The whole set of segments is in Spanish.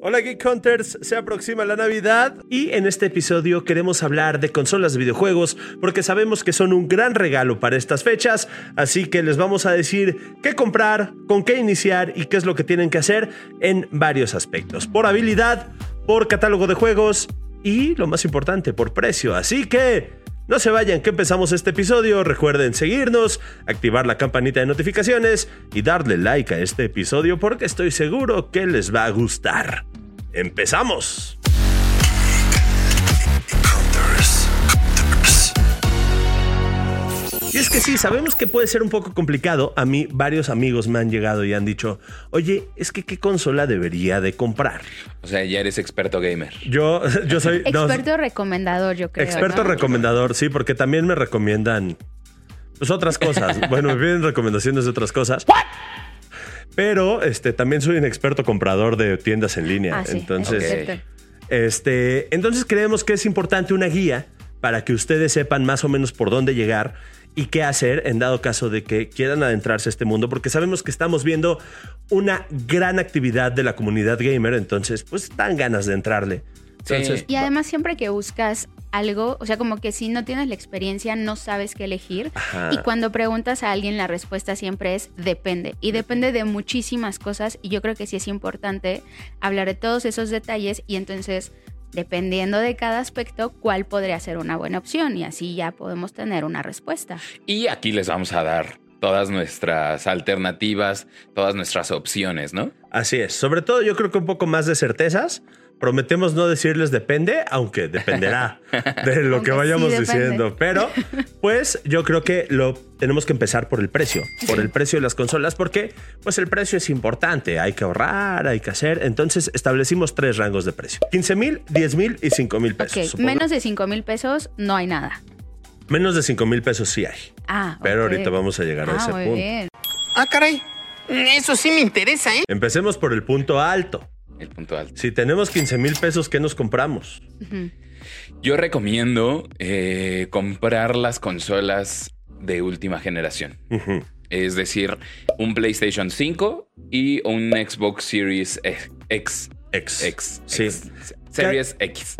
Hola Geek Hunters, se aproxima la Navidad y en este episodio queremos hablar de consolas de videojuegos porque sabemos que son un gran regalo para estas fechas, así que les vamos a decir qué comprar, con qué iniciar y qué es lo que tienen que hacer en varios aspectos, por habilidad, por catálogo de juegos y lo más importante, por precio. Así que no se vayan, que empezamos este episodio. Recuerden seguirnos, activar la campanita de notificaciones y darle like a este episodio porque estoy seguro que les va a gustar. ¡Empezamos! Y es que sí, sabemos que puede ser un poco complicado. A mí varios amigos me han llegado y han dicho, oye, es que qué consola debería de comprar. O sea, ya eres experto gamer. Yo, yo soy... no, Experto recomendador, yo creo. experto ¿no? recomendador, sí, porque también me recomiendan pues otras cosas. bueno, me piden recomendaciones de otras cosas. Pero este también soy un experto comprador de tiendas en línea. Ah, sí, entonces, este, entonces creemos que es importante una guía para que ustedes sepan más o menos por dónde llegar y qué hacer en dado caso de que quieran adentrarse a este mundo, porque sabemos que estamos viendo una gran actividad de la comunidad gamer, entonces pues dan ganas de entrarle. Entonces, Y además siempre que buscas algo, o sea, como que si no tienes la experiencia, no sabes qué elegir. Ajá. Y cuando preguntas a alguien, la respuesta siempre es depende. Y depende de muchísimas cosas. Y yo creo que sí es importante hablar de todos esos detalles y entonces, dependiendo de cada aspecto, cuál podría ser una buena opción. Y así ya podemos tener una respuesta. Y aquí les vamos a dar todas nuestras alternativas, todas nuestras opciones, ¿no? Así es. Sobre todo yo creo que un poco más de certezas. Prometemos no decirles depende, aunque dependerá de lo que sí vayamos diciendo. Pero, pues yo creo que lo tenemos que empezar por el precio, por el precio de las consolas, porque pues el precio es importante. Hay que ahorrar, hay que hacer. Entonces establecimos tres rangos de precio: 15 mil, 10 mil y 5 mil pesos. Ok, supongo. menos de 5 mil pesos no hay nada. Menos de 5 mil pesos sí hay. Ah, Pero ahorita vamos a llegar a Ah, ese muy punto. bien. Ah, caray. Eso sí me interesa, ¿eh? Empecemos por el punto alto. El punto alto. Si tenemos 15 mil pesos, ¿qué nos compramos? Yo recomiendo eh, comprar las consolas de última generación. Es decir, un PlayStation 5 y un Xbox Series X. X. X. Sí. X. Series X.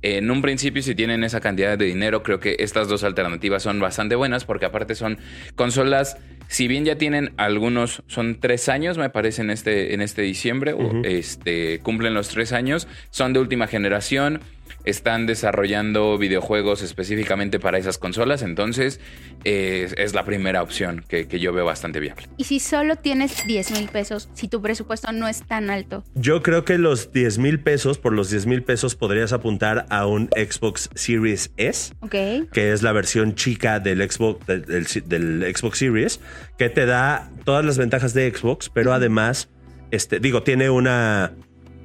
En un principio, si tienen esa cantidad de dinero, creo que estas dos alternativas son bastante buenas porque aparte son consolas, si bien ya tienen algunos, son tres años, me parece, en este, en este diciembre, o, Ujú. este, cumplen los tres años, son de última generación, están desarrollando videojuegos específicamente para esas consolas, entonces eh, es la primera opción que, que yo veo bastante viable. Y si solo tienes 10 mil pesos, si tu presupuesto no es tan alto, Yo creo que los 10 mil pesos, por los 10 mil pesos podrías apuntar a un Xbox Series S, ¿ok? que es la versión chica del Xbox, del, del- del Xbox Series, que te da todas las ventajas de Xbox, pero además, este, digo, tiene una,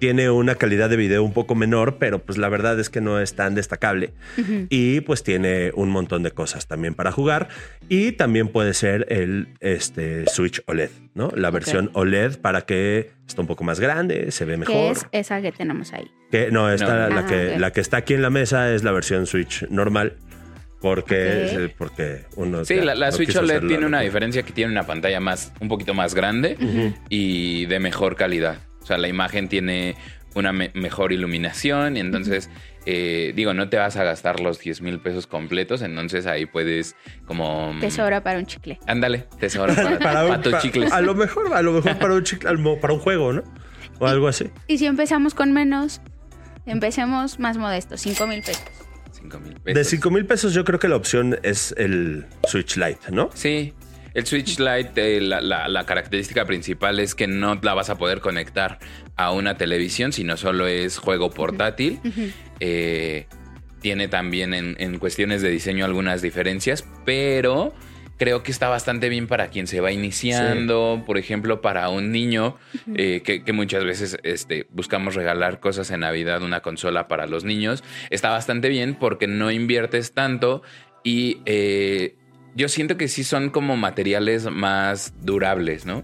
tiene una calidad de video un poco menor, pero pues la verdad es que no es tan destacable. Y pues tiene un montón de cosas también para jugar. Y también puede ser el este, Switch OLED, ¿no? La versión OLED para que está un poco más grande, se ve mejor. es esa que tenemos ahí. Que no, esta, No. La, Ah, que, la que está aquí en la mesa es la versión Switch normal. Porque, Ok. es- porque uno. Sí, ya la, la no Switch OLED tiene una diferencia que tiene una pantalla más, un poquito más grande y de mejor calidad. O sea, la imagen tiene una me- mejor iluminación y entonces, eh, digo, no te vas a gastar los 10 mil pesos completos, entonces ahí puedes como... Te sobra para un chicle. Ándale, te sobra para, Para, un- para chicles. A lo mejor, a lo mejor para un chicle, para un juego, ¿no? O algo así. Y si empezamos con menos, empecemos más modestos, 5 mil pesos. 5 mil De pesos. 5 mil pesos, yo creo que la opción es el Switch Lite, ¿no? Sí, el Switch Lite, eh, la, la- la característica principal es que no la vas a poder conectar a una televisión, sino solo es juego portátil. Eh, tiene también en, en cuestiones de diseño algunas diferencias, pero creo que está bastante bien para quien se va iniciando, por ejemplo, para un niño, eh, que, que muchas veces este, buscamos regalar cosas en Navidad, una consola para los niños. Está bastante bien porque no inviertes tanto y eh, yo siento que sí son como materiales más durables, ¿no?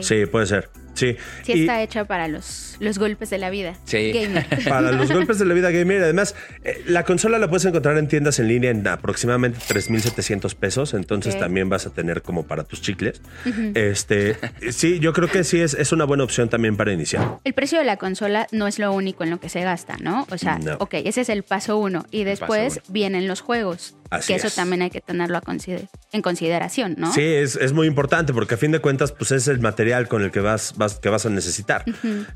Sí, puede ser. Sí. Sí Y- está hecha para los, los golpes de la vida. Sí. Gamer. Para los golpes de la vida gamer. Además, eh, la consola la puedes encontrar en tiendas en línea en aproximadamente 3.700 pesos. Entonces también vas a tener como para tus chicles. Este, sí, yo creo que sí es, es una buena opción también para iniciar. El precio de la consola no es lo único en lo que se gasta, ¿no? O sea, No. ok, ese es el paso uno. Y después uno. vienen los juegos. Así que eso es. también hay que tenerlo a consider- en consideración, ¿no? Sí, es, es muy importante porque a fin de cuentas, pues es el material con el que vas, vas, que vas a necesitar.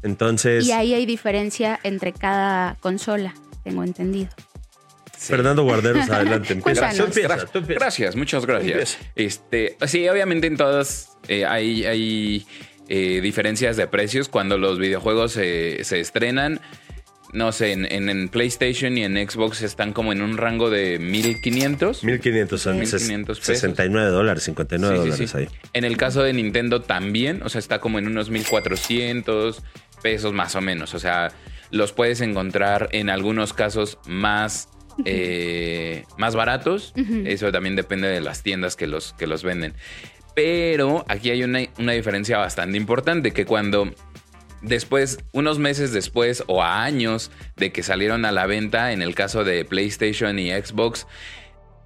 Entonces, Y ahí hay diferencia entre cada consola, tengo entendido. Fernando Guarderos, adelante. Empieza. Cuéntanos. Tú empieza, Gracias, tú empieza. gracias, muchas gracias. Este, sí, obviamente en todas eh, hay, hay eh, diferencias de precios cuando los videojuegos se- se estrenan. No sé, en, en- en PlayStation y en Xbox están como en un rango de 1500. 1500 son 1500 pesos. 69 dólares, 59 Sí, sí, dólares sí. ahí. En el caso de Nintendo también, o sea, está como en unos 1400 pesos más o menos. O sea, los puedes encontrar en algunos casos más, eh, más baratos. Eso también depende de las tiendas que los, que los venden. Pero aquí hay una, una diferencia bastante importante, que cuando después, unos meses después o a años de que salieron a la venta, en el caso de PlayStation y Xbox,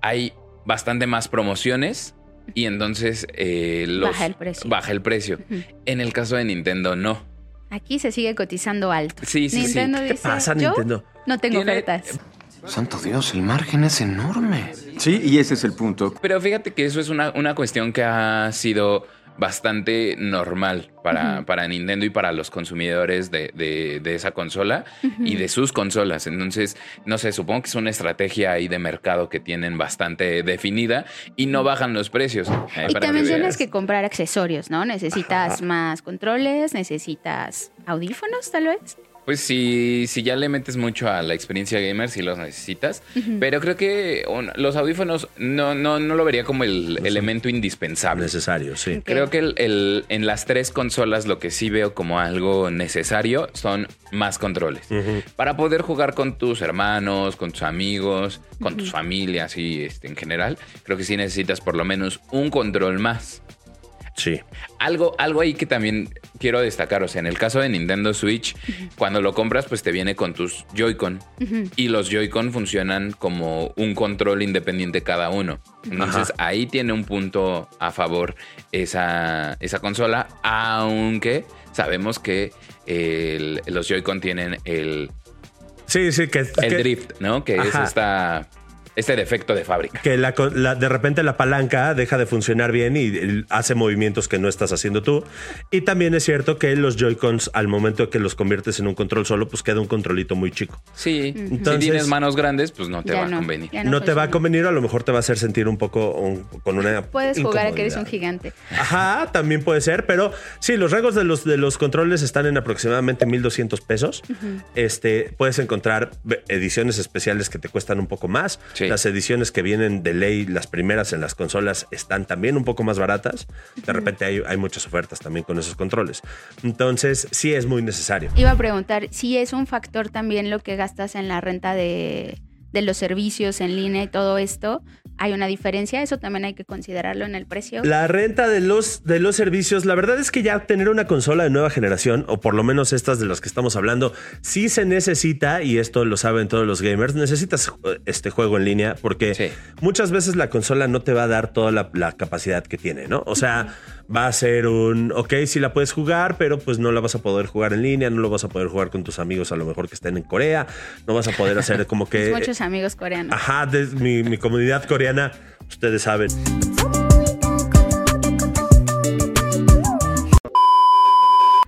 hay bastante más promociones y entonces eh, los- Baja el precio. baja el precio. En el caso de Nintendo, no. Aquí se sigue cotizando alto. Sí, sí, sí. Nintendo ¿Qué dice, pasa, "Yo Nintendo? no tengo Tiene- ofertas. Santo Dios, el margen es enorme. Sí, y ese es el punto. Pero fíjate que eso es una, una cuestión que ha sido bastante normal para, para Nintendo y para los consumidores de, de- de esa consola y de sus consolas. Entonces, no sé, supongo que es una estrategia ahí de mercado que tienen bastante definida y no bajan los precios. Eh, Y te mencionas veas. que comprar accesorios, ¿no? Necesitas más controles, necesitas audífonos, tal vez. Pues si, si ya le metes mucho a la experiencia gamer, si los necesitas. Pero creo que un- los audífonos no, no, no lo vería como el elemento indispensable. Necesario, sí. Creo que el- el- en las tres consolas lo que sí veo como algo necesario son más controles. Para poder jugar con tus hermanos, con tus amigos, con tus familias y este, en general, creo que sí necesitas por lo menos un control más. Sí. Algo, algo ahí que también quiero destacar, o sea, en el caso de Nintendo Switch, cuando lo compras, pues te viene con tus Joy-Con. Y los Joy-Con funcionan como un control independiente cada uno. Entonces Ajá. ahí tiene un punto a favor esa, esa consola, aunque sabemos que el- los Joy-Con tienen el, Sí, sí, que, el que- drift, ¿no? Que Ajá. es esta, este defecto de fábrica. que la, la- de repente la palanca deja de funcionar bien y hace movimientos que no estás haciendo tú. Y también es cierto que los Joy-Cons, al momento que los conviertes en un control solo, pues queda un controlito muy chico. Sí, Entonces- si tienes manos grandes, pues no te Ya va no, a convenir. No, te va a convenir, a lo mejor te va a hacer sentir un poco un- con una. Puedes jugar a que eres un gigante. Ajá, también puede ser, pero sí, los rangos de los, de los controles están en aproximadamente 1200 pesos. Este, puedes encontrar ediciones especiales que te cuestan un poco más. Sí. Las ediciones que vienen de ley, las primeras en las consolas, están también un poco más baratas. De repente hay, hay muchas ofertas también con esos controles. Entonces, sí es muy necesario. Iba a preguntar si es un factor también lo que gastas en la renta de, de los servicios en línea y todo esto. ¿Hay una diferencia? Eso también hay que considerarlo en el precio. La renta de los, de los servicios, la verdad es que ya tener una consola de nueva generación, o por lo menos estas de las que estamos hablando, sí se necesita, y esto lo saben todos los gamers, necesitas eh, este juego en línea porque Sí. muchas veces la consola no te va a dar toda la, la capacidad que tiene, ¿no? O sea, va a ser un, ok, sí la puedes jugar, pero pues no la vas a poder jugar en línea, no lo vas a poder jugar con tus amigos a lo mejor que estén en Corea, no vas a poder hacer como que... Muchos amigos coreanos. Ajá, de mi, mi comunidad coreana, ustedes saben.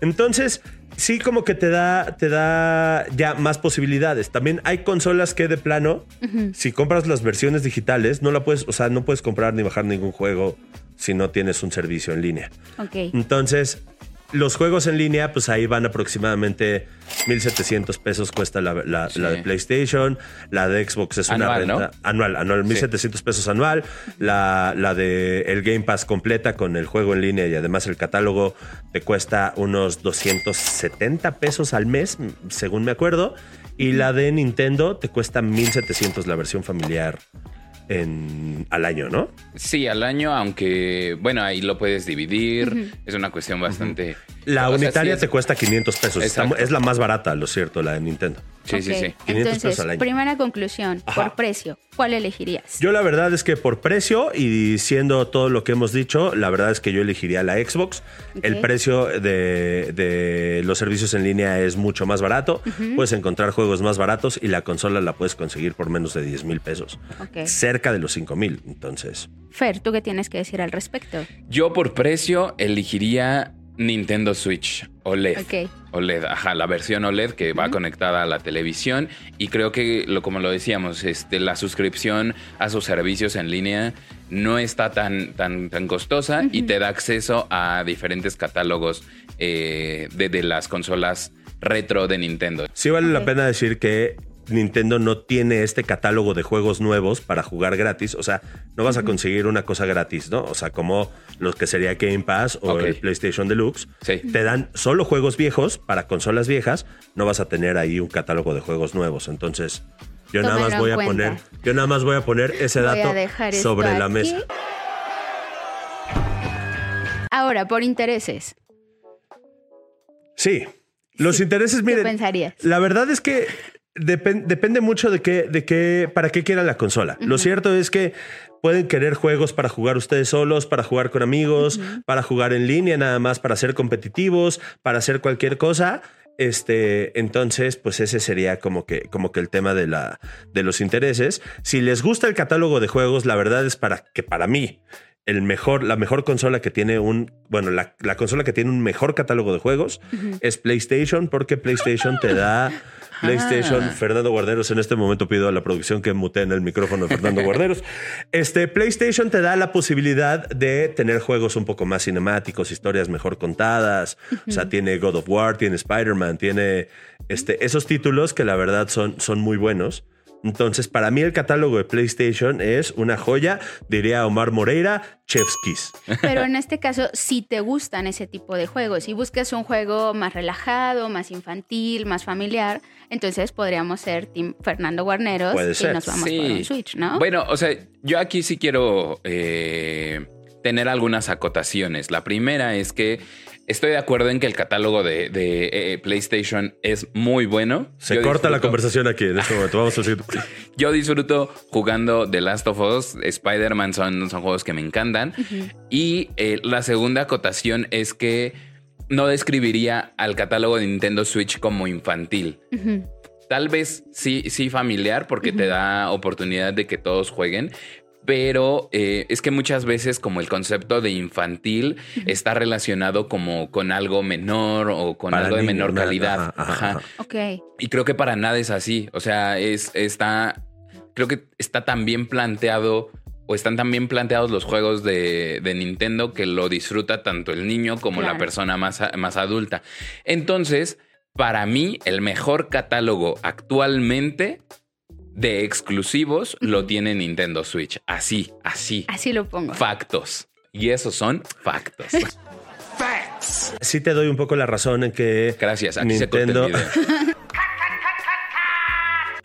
Entonces, sí como que te da, te da ya más posibilidades. También hay consolas que de plano, si compras las versiones digitales, no la puedes, o sea, no puedes comprar ni bajar ningún juego si no tienes un servicio en línea. Ok. Entonces, los juegos en línea, pues ahí van aproximadamente 1.700 pesos cuesta la, la- Sí. la de PlayStation, la de Xbox es una renta anual, anual, 1.700 pesos anual, la, la de el Game Pass completa con el juego en línea y además el catálogo te cuesta unos 270 pesos al mes, según me acuerdo, y la de Nintendo te cuesta 1.700 la versión familiar en, al año, ¿no? Sí, al año, aunque, bueno, ahí lo puedes dividir. Es una cuestión bastante... La sea, unitaria sí te es- cuesta 500 pesos. Está- es la más barata, lo cierto, la de Nintendo. Sí, sí, sí. 500 pesos Entonces, al año. primera conclusión, Ajá. por precio, ¿cuál elegirías? Yo la verdad es que por precio y siendo todo lo que hemos dicho, la verdad es que yo elegiría la Xbox. El precio de, de los servicios en línea es mucho más barato. Puedes encontrar juegos más baratos y la consola la puedes conseguir por menos de 10 mil pesos. Cerca de los 5 mil. Entonces, Fer, ¿tú qué tienes que decir al respecto? Yo por precio elegiría Nintendo Switch OLED. Ok. OLED, ajá, la versión OLED que va conectada a la televisión y creo que lo como lo decíamos, este la suscripción a sus servicios en línea no está tan tan tan costosa y te da acceso a diferentes catálogos eh, de, de las consolas retro de Nintendo. sí vale la pena decir que Nintendo no tiene este catálogo de juegos nuevos para jugar gratis. O sea, no vas a conseguir una cosa gratis, ¿no? O sea, como los que sería Game Pass o el PlayStation Deluxe. Sí. Te dan solo juegos viejos para consolas viejas. No vas a tener ahí un catálogo de juegos nuevos. Entonces, yo nada más voy a cuenta. poner, yo nada más voy a poner ese dato sobre la aquí. mesa. Ahora, por intereses, Sí. Los intereses, ¿qué miren, pensarías? La verdad es que depen- depende mucho de qué, de qué, para qué quieran la consola. Lo cierto es que pueden querer juegos para jugar ustedes solos, para jugar con amigos, para jugar en línea nada más, para ser competitivos, para hacer cualquier cosa. Este, entonces, pues ese sería como que, como que el tema de la, de los intereses. Si les gusta el catálogo de juegos, la verdad es para que para mí el mejor, la mejor consola que tiene un, bueno, la, la consola que tiene un mejor catálogo de juegos es PlayStation, porque PlayStation te da PlayStation. Ah. Fernando Guarderos, en este momento pido a la producción que muteen el micrófono de Fernando Guarderos. Este PlayStation te da la posibilidad de tener juegos un poco más cinemáticos, historias mejor contadas. O sea, tiene God of War, tiene Spider-Man, tiene este, esos títulos que la verdad son, son muy buenos. Entonces, para mí el catálogo de PlayStation es una joya, diría Omar Moreira, Chef's Kiss. Pero en este caso, si te gustan ese tipo de juegos, si buscas un juego más relajado, más infantil, más familiar, entonces podríamos ser Team Fernando Guarneros Puede y nos vamos por un Switch, ¿no? Bueno, o sea, yo aquí sí quiero eh, tener algunas acotaciones. La primera es que estoy de acuerdo en que el catálogo de, de, eh, PlayStation es muy bueno. Se Yo corta la conversación aquí en este momento. Vamos a seguir. Yo disfruto jugando The Last of Us, Spider-Man son, son juegos que me encantan. Y eh, la segunda acotación es que no describiría al catálogo de Nintendo Switch como infantil. Tal vez sí, sí familiar, porque te da oportunidad de que todos jueguen. Pero eh, es que muchas veces como el concepto de infantil está relacionado como con algo menor o con Para algo de menor ¿no? calidad. Ajá, ajá, Ajá. ajá. Ok. Y creo que para nada es así. O sea, es, está. Creo que está tan bien planteado. O están tan bien planteados los juegos de, de Nintendo que lo disfruta tanto el niño como la persona más, más adulta. Entonces, para mí, el mejor catálogo actualmente de exclusivos lo tiene Nintendo Switch. Así, así. Así lo pongo. Factos. Y esos son factos. Sí te doy un poco la razón en que Gracias. Aquí Nintendo, se corta el video.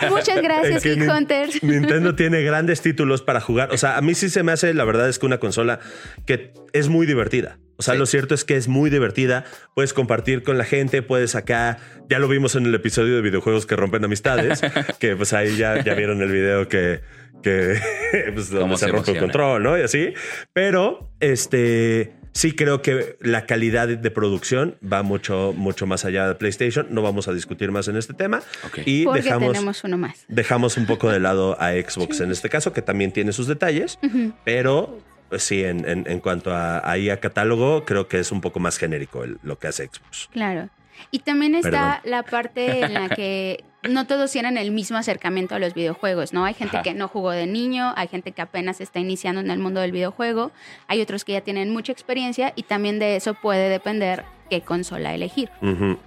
Muchas gracias, Hunters. Nintendo tiene grandes títulos para jugar. O sea, a mí sí se me hace, la verdad es que una consola que es muy divertida. O sea, Sí. lo cierto es que es muy divertida. Puedes compartir con la gente, puedes acá. Ya lo vimos en el episodio de videojuegos que rompen amistades, que pues ahí ya, ya vieron el video que, que pues, donde se, se rompe el control, ¿no? Y así. Pero este sí creo que la calidad de producción va mucho, mucho más allá de PlayStation. No vamos a discutir más en este tema. Ok. Y Porque dejamos tenemos uno más. dejamos un poco de lado a Xbox en este caso, que también tiene sus detalles, pero sí, en, en- en cuanto a, ahí a catálogo, creo que es un poco más genérico el- lo que hace Xbox. Claro. Y también está Perdón. la parte en la que no todos tienen el mismo acercamiento a los videojuegos, ¿no? Hay gente Ajá. que no jugó de niño, hay gente que apenas está iniciando en el mundo del videojuego, hay otros que ya tienen mucha experiencia y también de eso puede depender qué consola elegir. Ujú.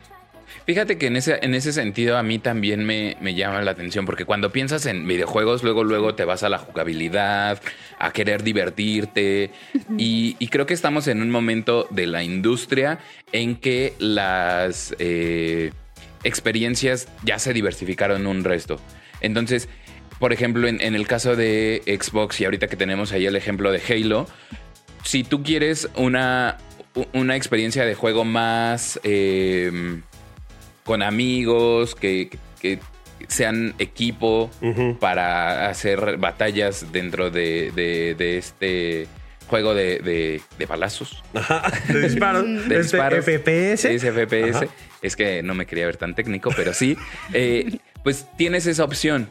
Fíjate que en ese, en ese sentido a mí también me, me llama la atención, porque cuando piensas en videojuegos, luego, luego te vas a la jugabilidad, a querer divertirte, y, y creo que estamos en un momento de la industria en que las eh, experiencias ya se diversificaron un resto. Entonces, por ejemplo, en, en el caso de Xbox y ahorita que tenemos ahí el ejemplo de Halo, si tú quieres una, una experiencia de juego más eh, con amigos, que, que sean equipo para hacer batallas dentro de, de- de este juego de, de, de balazos. Ajá, de disparos. De Este disparos. FPS. Es FPS. Ajá. Es que no me quería ver tan técnico, pero sí. Eh, pues tienes esa opción.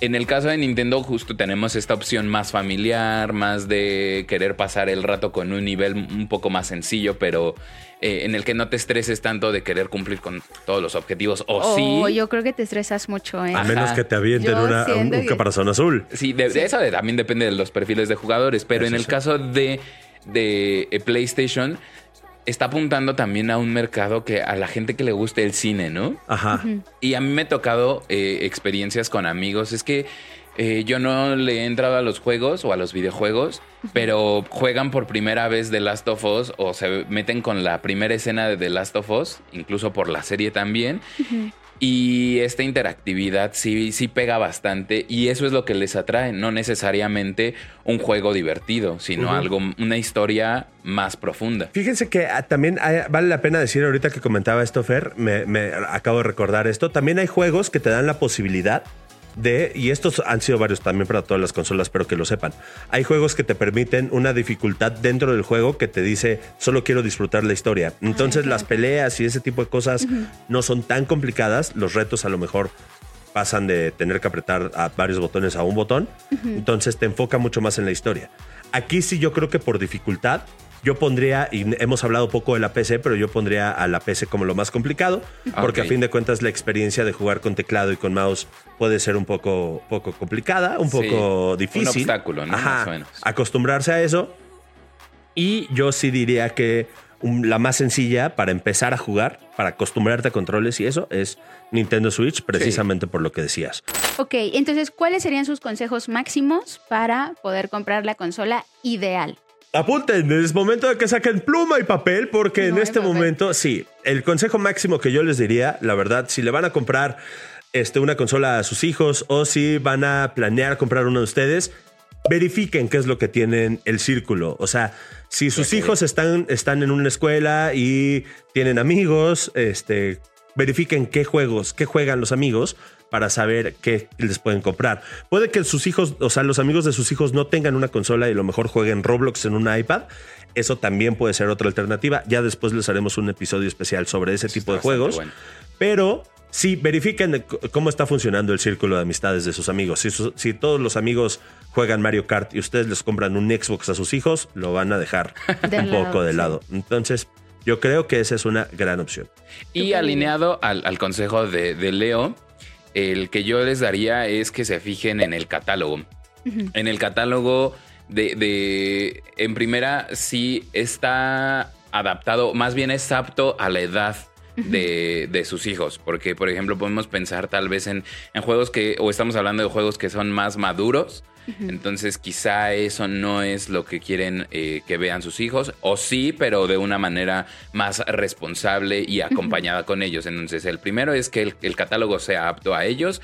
En el caso de Nintendo, justo tenemos esta opción más familiar, más de querer pasar el rato con un nivel un poco más sencillo, pero eh, en el que no te estreses tanto de querer cumplir con todos los objetivos. O O sí. yo creo que te estresas mucho, ¿eh? A menos que te avienten una- un, un que- caparazón azul. Sí, de, de eso de- también depende de los perfiles de jugadores, pero Eso en el sí. caso de, de eh, PlayStation, está apuntando también a un mercado que a la gente que le guste el cine, ¿no? Ajá. Y a mí me ha tocado eh, experiencias con amigos. Es que eh, yo no le he entrado a los juegos o a los videojuegos, pero juegan por primera vez The Last of Us o se meten con la primera escena de The Last of Us, incluso por la serie también. Y esta interactividad sí, sí pega bastante y eso es lo que les atrae, no necesariamente un juego divertido, sino Ujú. algo, una historia más profunda. Fíjense que ah, también hay- vale la pena decir ahorita que comentaba esto, Fer, me, me acabo de recordar esto. También hay juegos que te dan la posibilidad de, y estos han sido varios también para todas las consolas, pero que lo sepan. Hay juegos que te permiten una dificultad dentro del juego que te dice, solo quiero disfrutar la historia. Entonces las peleas y ese tipo de cosas no son tan complicadas. Los retos a lo mejor pasan de tener que apretar a varios botones a un botón. Entonces te enfoca mucho más en la historia. Aquí sí yo creo que por dificultad yo pondría, y hemos hablado poco de la PC, pero yo pondría a la PC como lo más complicado, porque Ok. a fin de cuentas la experiencia de jugar con teclado y con mouse puede ser un poco, poco complicada, un Sí, poco un difícil. obstáculo, ¿no? Ajá, Más o menos. acostumbrarse a eso. Y yo sí diría que la más sencilla para empezar a jugar, para acostumbrarte a controles y eso, es Nintendo Switch, precisamente por lo que decías. Ok, entonces, ¿cuáles serían sus consejos máximos para poder comprar la consola ideal? Apunten, es momento de que saquen pluma y papel porque en este papel. momento, sí, el consejo máximo que yo les diría, la verdad, si le van a comprar este, una consola a sus hijos o si van a planear comprar uno de ustedes, verifiquen qué es lo que tienen el círculo. O sea, si sus hijos están, están en una escuela y tienen amigos, este, verifiquen qué juegos, qué juegan los amigos para saber qué les pueden comprar. Puede que sus hijos, o sea, los amigos de sus hijos no tengan una consola y a lo mejor jueguen Roblox en un iPad. Eso también puede ser otra alternativa. Ya después les haremos un episodio especial sobre ese tipo de juegos. bueno. Pero sí, verifiquen cómo está funcionando el círculo de amistades de sus amigos. Si, su- si todos los amigos juegan Mario Kart y ustedes les compran un Xbox a sus hijos, lo van a dejar De un lado, poco de sí. lado. Entonces, yo creo que esa es una gran opción. Y alineado al, al consejo de, de Leo, el que yo les daría es que se fijen en el catálogo. En el catálogo de, de- en primera, sí está adaptado, más bien es apto a la edad. De, de sus hijos, porque por ejemplo podemos pensar tal vez en, en juegos que, o estamos hablando de juegos que son más maduros, entonces quizá eso no es lo que quieren eh, que vean sus hijos, o sí, pero de una manera más responsable y acompañada con ellos. Entonces el primero es que el, el catálogo sea apto a ellos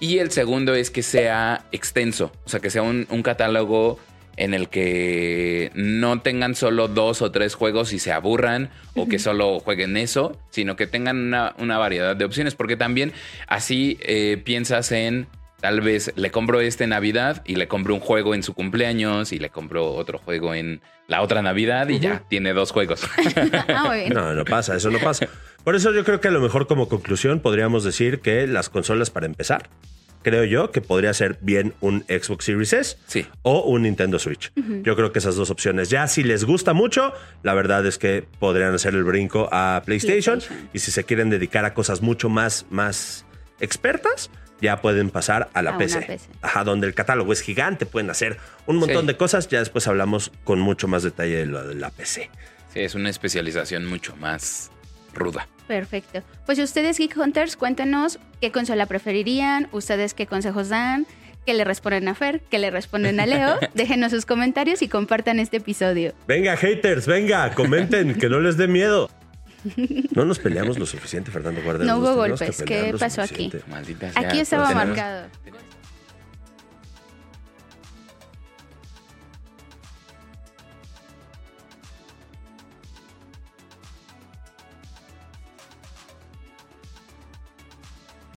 y el segundo es que sea extenso, o sea, que sea un, un catálogo en el que no tengan solo dos o tres juegos y se aburran o que solo jueguen eso, sino que tengan una, una variedad de opciones, porque también así eh, piensas en tal vez le compro este Navidad y le compro un juego en su cumpleaños y le compro otro juego en la otra Navidad y ya tiene dos juegos. ah. No, no pasa, eso no pasa. Por eso yo creo que a lo mejor como conclusión podríamos decir que las consolas para empezar, creo yo que podría ser bien un Xbox Series S Sí. o un Nintendo Switch. Yo creo que esas dos opciones. Ya si les gusta mucho, la verdad es que podrían hacer el brinco a PlayStation, PlayStation. y si se quieren dedicar a cosas mucho más, más expertas, ya pueden pasar a la A PC. PC. Ajá, donde el catálogo es gigante, pueden hacer un montón Sí. de cosas. Ya después hablamos con mucho más detalle de lo de la PC. Sí, es una especialización mucho más ruda. Perfecto. Pues ustedes, Geek Hunters, cuéntenos qué consola preferirían, ustedes qué consejos dan, qué le responden a Fer, qué le responden a Leo. Déjenos sus comentarios y compartan este episodio. Venga, haters, venga, comenten, que no les dé miedo. No nos peleamos lo suficiente, Fernando Guardia. No hubo golpes. ¿Qué pasó aquí? Maldita Aquí sea, estaba tenemos- marcado.